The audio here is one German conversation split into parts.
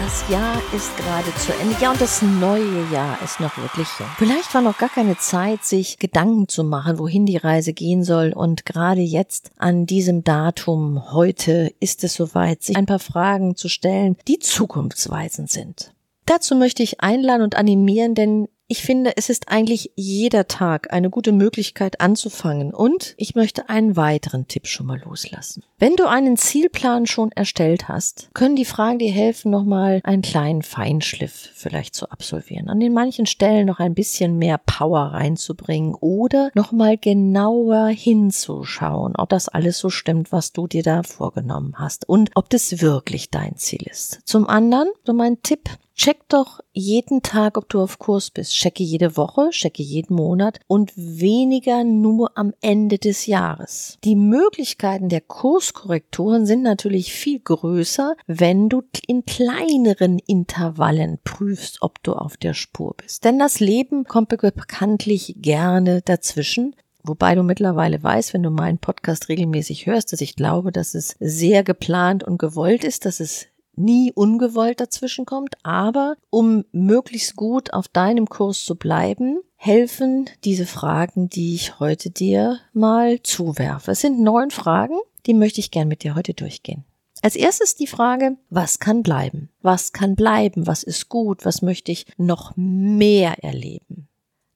Das Jahr ist gerade zu Ende. Ja, und das neue Jahr ist noch wirklich jung. Vielleicht war noch gar keine Zeit, sich Gedanken zu machen, wohin die Reise gehen soll. Und gerade jetzt an diesem Datum, heute, ist es soweit, sich ein paar Fragen zu stellen, die zukunftsweisend sind. Dazu möchte ich einladen und animieren, denn ich finde, es ist eigentlich jeder Tag eine gute Möglichkeit anzufangen und ich möchte einen weiteren Tipp schon mal loslassen. Wenn du einen Zielplan schon erstellt hast, können die Fragen dir helfen, nochmal einen kleinen Feinschliff vielleicht zu absolvieren. An den manchen Stellen noch ein bisschen mehr Power reinzubringen oder nochmal genauer hinzuschauen, ob das alles so stimmt, was du dir da vorgenommen hast und ob das wirklich dein Ziel ist. Zum anderen, so mein Tipp, Check doch jeden Tag, ob du auf Kurs bist. Checke jede Woche, checke jeden Monat und weniger nur am Ende des Jahres. Die Möglichkeiten der Kurskorrekturen sind natürlich viel größer, wenn du in kleineren Intervallen prüfst, ob du auf der Spur bist. Denn das Leben kommt bekanntlich gerne dazwischen. Wobei du mittlerweile weißt, wenn du meinen Podcast regelmäßig hörst, dass ich glaube, dass es sehr geplant und gewollt ist, dass es nie ungewollt dazwischen kommt, aber um möglichst gut auf deinem Kurs zu bleiben, helfen diese Fragen, die ich heute dir mal zuwerfe. Es sind neun Fragen, die möchte ich gern mit dir heute durchgehen. Als erstes die Frage, was kann bleiben? Was kann bleiben? Was ist gut? Was möchte ich noch mehr erleben?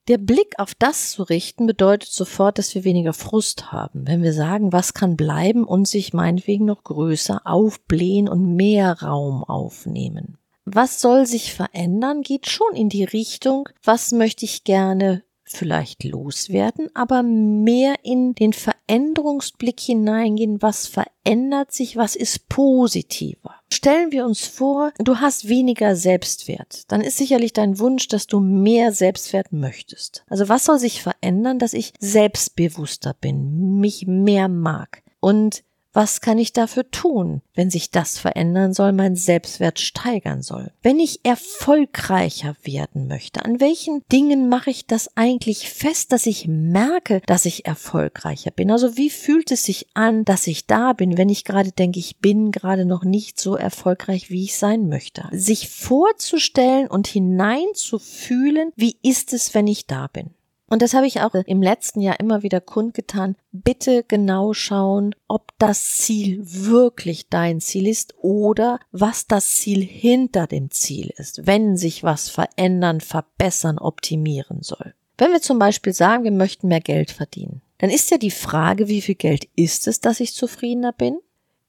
Der Blick auf das zu richten bedeutet sofort, dass wir weniger Frust haben, wenn wir sagen, was kann bleiben und sich meinetwegen noch größer aufblähen und mehr Raum aufnehmen. Was soll sich verändern, geht schon in die Richtung, was möchte ich gerne vielleicht loswerden, aber mehr in den Veränderungsblick hineingehen, was verändert sich, was ist positiver. Stellen wir uns vor, du hast weniger Selbstwert, dann ist sicherlich dein Wunsch, dass du mehr Selbstwert möchtest. Also was soll sich verändern, dass ich selbstbewusster bin, mich mehr mag und was kann ich dafür tun, wenn sich das verändern soll, mein Selbstwert steigern soll? Wenn ich erfolgreicher werden möchte, an welchen Dingen mache ich das eigentlich fest, dass ich merke, dass ich erfolgreicher bin? Also wie fühlt es sich an, dass ich da bin, wenn ich gerade denke, ich bin gerade noch nicht so erfolgreich, wie ich sein möchte? Sich vorzustellen und hineinzufühlen, wie ist es, wenn ich da bin? Und das habe ich auch im letzten Jahr immer wieder kundgetan. Bitte genau schauen, ob das Ziel wirklich dein Ziel ist oder was das Ziel hinter dem Ziel ist, wenn sich was verändern, verbessern, optimieren soll. Wenn wir zum Beispiel sagen, wir möchten mehr Geld verdienen, dann ist ja die Frage, wie viel Geld ist es, dass ich zufriedener bin?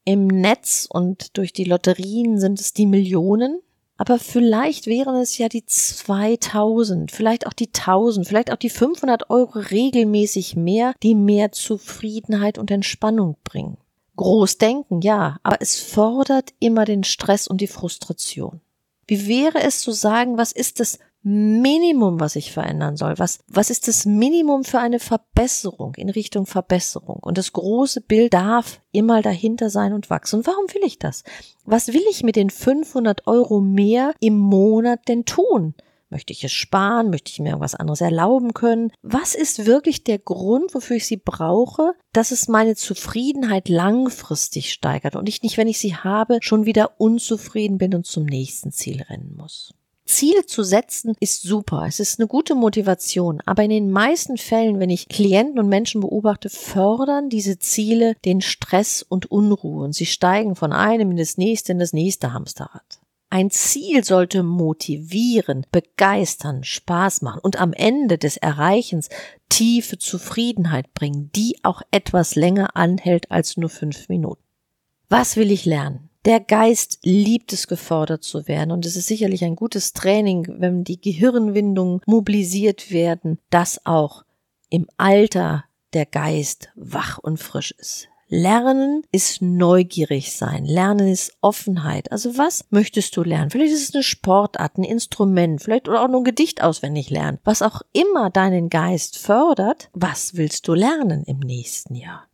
Im Netz und durch die Lotterien sind es die Millionen, aber vielleicht wären es ja die 2000, vielleicht auch die 1000, vielleicht auch die 500 Euro regelmäßig mehr, die mehr Zufriedenheit und Entspannung bringen. Groß denken, ja, aber es fordert immer den Stress und die Frustration. Wie wäre es zu sagen, was ist das Minimum, was ich verändern soll? Was, was ist das Minimum für eine Verbesserung in Richtung Verbesserung? Und das große Bild darf immer dahinter sein und wachsen. Und warum will ich das? Was will ich mit den 500 Euro mehr im Monat denn tun? Möchte ich es sparen? Möchte ich mir irgendwas anderes erlauben können? Was ist wirklich der Grund, wofür ich sie brauche, dass es meine Zufriedenheit langfristig steigert und ich nicht, wenn ich sie habe, schon wieder unzufrieden bin und zum nächsten Ziel rennen muss? Ziele zu setzen ist super. Es ist eine gute Motivation. Aber in den meisten Fällen, wenn ich Klienten und Menschen beobachte, fördern diese Ziele den Stress und Unruhe und sie steigen von einem in das nächste in das nächste Hamsterrad. Ein Ziel sollte motivieren, begeistern, Spaß machen und am Ende des Erreichens tiefe Zufriedenheit bringen, die auch etwas länger anhält als nur fünf Minuten. Was will ich lernen? Der Geist liebt es, gefordert zu werden. Und es ist sicherlich ein gutes Training, wenn die Gehirnwindungen mobilisiert werden, dass auch im Alter der Geist wach und frisch ist. Lernen ist neugierig sein. Lernen ist Offenheit. Also was möchtest du lernen? Vielleicht ist es eine Sportart, ein Instrument, vielleicht oder auch nur ein Gedicht auswendig lernen. Was auch immer deinen Geist fördert, was willst du lernen im nächsten Jahr?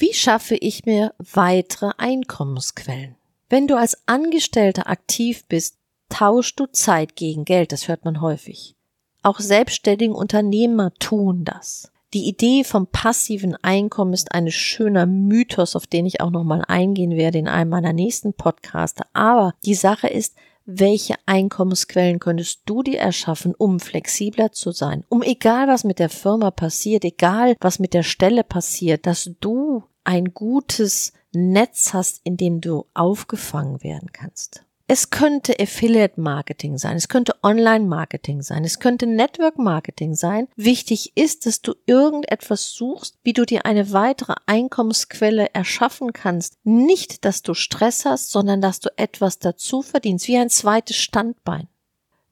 Wie schaffe ich mir weitere Einkommensquellen? Wenn du als Angestellter aktiv bist, tauschst du Zeit gegen Geld, das hört man häufig. Auch selbstständige Unternehmer tun das. Die Idee vom passiven Einkommen ist ein schöner Mythos, auf den ich auch nochmal eingehen werde in einem meiner nächsten Podcasts. Aber die Sache ist, welche Einkommensquellen könntest du dir erschaffen, um flexibler zu sein, um egal was mit der Firma passiert, egal was mit der Stelle passiert, dass du ein gutes Netz hast, in dem du aufgefangen werden kannst. Es könnte Affiliate Marketing sein, es könnte Online Marketing sein, es könnte Network Marketing sein. Wichtig ist, dass du irgendetwas suchst, wie du dir eine weitere Einkommensquelle erschaffen kannst. Nicht, dass du Stress hast, sondern dass du etwas dazu verdienst, wie ein zweites Standbein.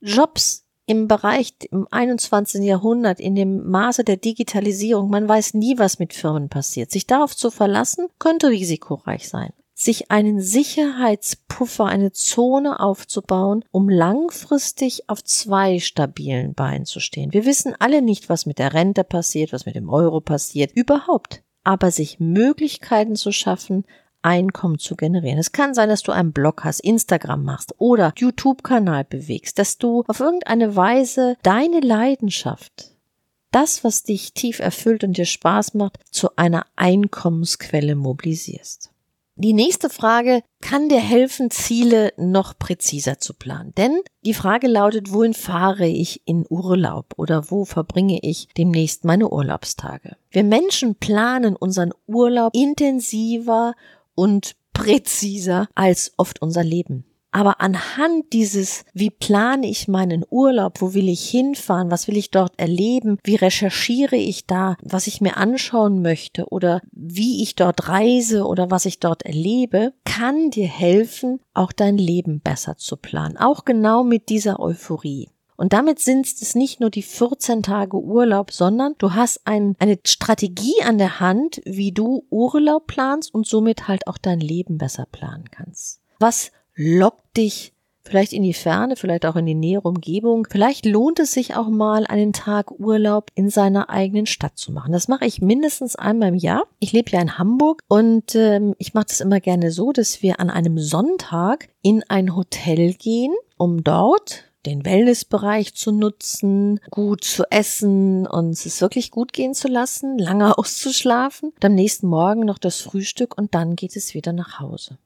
Jobs im Bereich im 21. Jahrhundert, in dem Maße der Digitalisierung, man weiß nie, was mit Firmen passiert. Sich darauf zu verlassen, könnte risikoreich sein sich einen Sicherheitspuffer, eine Zone aufzubauen, um langfristig auf zwei stabilen Beinen zu stehen. Wir wissen alle nicht, was mit der Rente passiert, was mit dem Euro passiert, überhaupt. Aber sich Möglichkeiten zu schaffen, Einkommen zu generieren. Es kann sein, dass du einen Blog hast, Instagram machst oder YouTube-Kanal bewegst, dass du auf irgendeine Weise deine Leidenschaft, das, was dich tief erfüllt und dir Spaß macht, zu einer Einkommensquelle mobilisierst. Die nächste Frage kann dir helfen, Ziele noch präziser zu planen. Denn die Frage lautet, wohin fahre ich in Urlaub oder wo verbringe ich demnächst meine Urlaubstage? Wir Menschen planen unseren Urlaub intensiver und präziser als oft unser Leben. Aber anhand dieses, wie plane ich meinen Urlaub, wo will ich hinfahren, was will ich dort erleben, wie recherchiere ich da, was ich mir anschauen möchte oder wie ich dort reise oder was ich dort erlebe, kann dir helfen, auch dein Leben besser zu planen. Auch genau mit dieser Euphorie. Und damit sind es nicht nur die 14 Tage Urlaub, sondern du hast ein, eine Strategie an der Hand, wie du Urlaub planst und somit halt auch dein Leben besser planen kannst. Was lockt dich vielleicht in die Ferne, vielleicht auch in die nähere Umgebung. Vielleicht lohnt es sich auch mal, einen Tag Urlaub in seiner eigenen Stadt zu machen. Das mache ich mindestens einmal im Jahr. Ich lebe ja in Hamburg und ähm, ich mache das immer gerne so, dass wir an einem Sonntag in ein Hotel gehen, um dort den Wellnessbereich zu nutzen, gut zu essen und es wirklich gut gehen zu lassen, lange auszuschlafen, und am nächsten Morgen noch das Frühstück und dann geht es wieder nach Hause.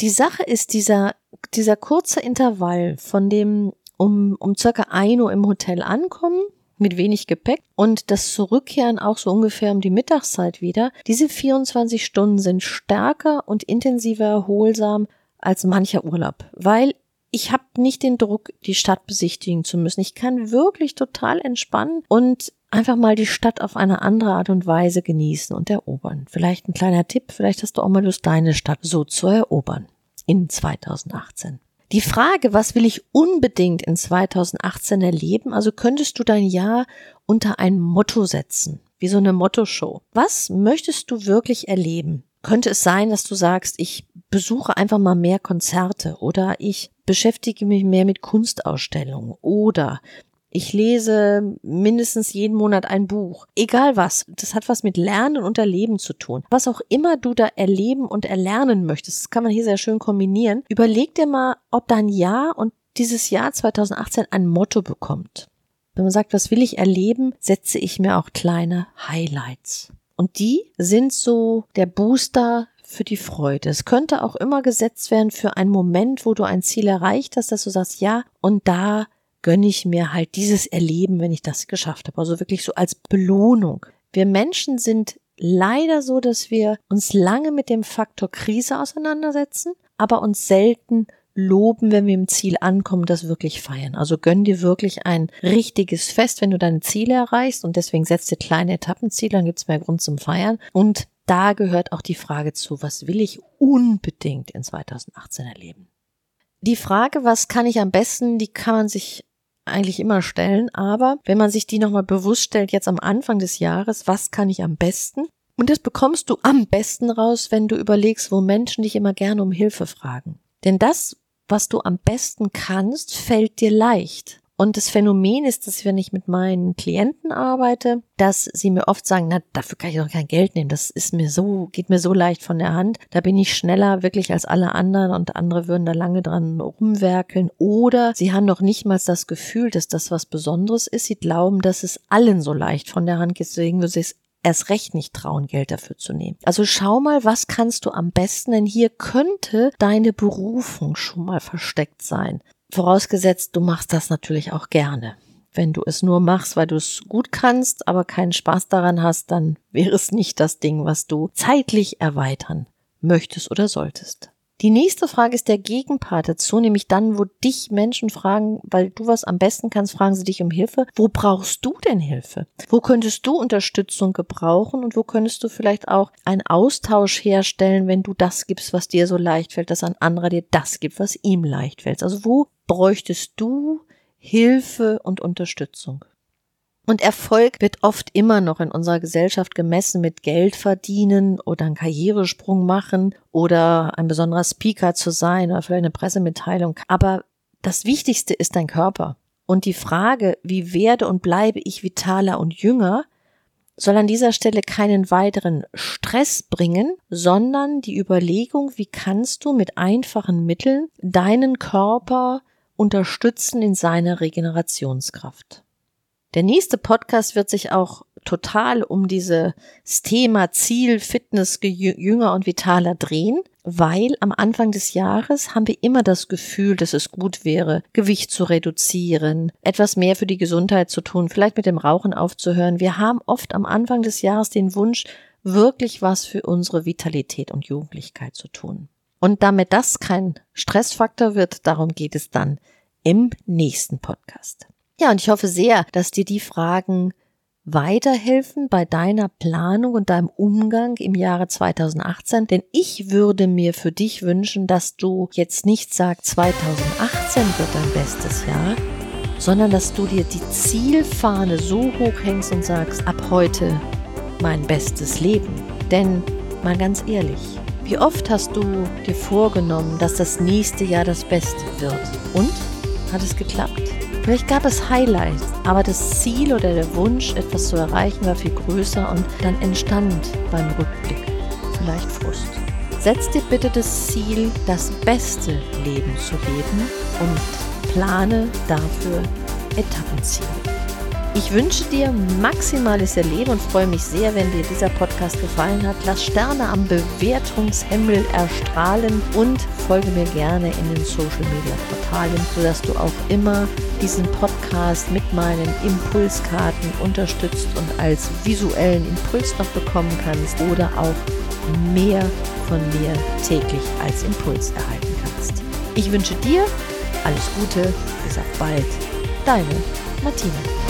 Die Sache ist dieser, dieser kurze Intervall von dem um, um circa ein Uhr im Hotel ankommen, mit wenig Gepäck und das Zurückkehren auch so ungefähr um die Mittagszeit wieder. Diese 24 Stunden sind stärker und intensiver erholsam als mancher Urlaub, weil nicht den Druck, die Stadt besichtigen zu müssen. Ich kann wirklich total entspannen und einfach mal die Stadt auf eine andere Art und Weise genießen und erobern. Vielleicht ein kleiner Tipp, vielleicht hast du auch mal Lust, deine Stadt so zu erobern in 2018. Die Frage, was will ich unbedingt in 2018 erleben? Also könntest du dein Jahr unter ein Motto setzen, wie so eine Motto-Show. Was möchtest du wirklich erleben? Könnte es sein, dass du sagst, ich besuche einfach mal mehr Konzerte oder ich beschäftige mich mehr mit Kunstausstellungen oder ich lese mindestens jeden Monat ein Buch. Egal was. Das hat was mit Lernen und Erleben zu tun. Was auch immer du da erleben und erlernen möchtest, das kann man hier sehr schön kombinieren. Überleg dir mal, ob dein Jahr und dieses Jahr 2018 ein Motto bekommt. Wenn man sagt, was will ich erleben, setze ich mir auch kleine Highlights. Und die sind so der Booster für die Freude. Es könnte auch immer gesetzt werden für einen Moment, wo du ein Ziel erreicht hast, dass du sagst, ja, und da gönne ich mir halt dieses Erleben, wenn ich das geschafft habe. Also wirklich so als Belohnung. Wir Menschen sind leider so, dass wir uns lange mit dem Faktor Krise auseinandersetzen, aber uns selten loben, wenn wir im Ziel ankommen, das wirklich feiern. Also gönn dir wirklich ein richtiges Fest, wenn du deine Ziele erreichst und deswegen setzt dir kleine Etappenziele, dann gibt's mehr Grund zum Feiern. Und da gehört auch die Frage zu, was will ich unbedingt in 2018 erleben? Die Frage, was kann ich am besten, die kann man sich eigentlich immer stellen, aber wenn man sich die nochmal bewusst stellt, jetzt am Anfang des Jahres, was kann ich am besten, Und das bekommst du am besten raus, wenn du überlegst, wo Menschen dich immer gerne um Hilfe fragen. Denn das, was du am besten kannst, fällt dir leicht. Und das Phänomen ist, dass wenn ich mit meinen Klienten arbeite, dass sie mir oft sagen, na, dafür kann ich doch kein Geld nehmen. Das ist mir so, geht mir so leicht von der Hand. Da bin ich schneller wirklich als alle anderen und andere würden da lange dran rumwerkeln. Oder sie haben noch nicht mal das Gefühl, dass das was Besonderes ist. Sie glauben, dass es allen so leicht von der Hand geht. Deswegen würde sie es erst recht nicht trauen, Geld dafür zu nehmen. Also schau mal, was kannst du am besten, denn hier könnte deine Berufung schon mal versteckt sein. Vorausgesetzt, du machst das natürlich auch gerne. Wenn du es nur machst, weil du es gut kannst, aber keinen Spaß daran hast, dann wäre es nicht das Ding, was du zeitlich erweitern möchtest oder solltest. Die nächste Frage ist der Gegenpart dazu, nämlich dann, wo dich Menschen fragen, weil du was am besten kannst, fragen sie dich um Hilfe. Wo brauchst du denn Hilfe? Wo könntest du Unterstützung gebrauchen und wo könntest du vielleicht auch einen Austausch herstellen, wenn du das gibst, was dir so leicht fällt, dass ein anderer dir das gibt, was ihm leicht fällt? Also wo bräuchtest du Hilfe und Unterstützung? Und Erfolg wird oft immer noch in unserer Gesellschaft gemessen mit Geld verdienen oder einen Karrieresprung machen oder ein besonderer Speaker zu sein oder vielleicht eine Pressemitteilung. Aber das Wichtigste ist dein Körper. Und die Frage, wie werde und bleibe ich vitaler und jünger, soll an dieser Stelle keinen weiteren Stress bringen, sondern die Überlegung, wie kannst du mit einfachen Mitteln deinen Körper unterstützen in seiner Regenerationskraft. Der nächste Podcast wird sich auch total um dieses Thema Ziel, Fitness, jünger und vitaler drehen, weil am Anfang des Jahres haben wir immer das Gefühl, dass es gut wäre, Gewicht zu reduzieren, etwas mehr für die Gesundheit zu tun, vielleicht mit dem Rauchen aufzuhören. Wir haben oft am Anfang des Jahres den Wunsch, wirklich was für unsere Vitalität und Jugendlichkeit zu tun. Und damit das kein Stressfaktor wird, darum geht es dann im nächsten Podcast. Ja, und ich hoffe sehr, dass dir die Fragen weiterhelfen bei deiner Planung und deinem Umgang im Jahre 2018, denn ich würde mir für dich wünschen, dass du jetzt nicht sagst, 2018 wird dein bestes Jahr, sondern dass du dir die Zielfahne so hoch hängst und sagst, ab heute mein bestes Leben. Denn mal ganz ehrlich, wie oft hast du dir vorgenommen, dass das nächste Jahr das Beste wird? Und? Hat es geklappt? Vielleicht gab es Highlights, aber das Ziel oder der Wunsch, etwas zu erreichen, war viel größer und dann entstand beim Rückblick vielleicht Frust. Setz dir bitte das Ziel, das beste Leben zu leben und plane dafür Etappenziele. Ich wünsche dir maximales Erleben und freue mich sehr, wenn dir dieser Podcast gefallen hat. Lass Sterne am Bewertungshimmel erstrahlen und folge mir gerne in den Social Media Portalen, sodass du auch immer diesen Podcast mit meinen Impulskarten unterstützt und als visuellen Impuls noch bekommen kannst oder auch mehr von mir täglich als Impuls erhalten kannst. Ich wünsche dir alles Gute, bis auf bald, deine Martina.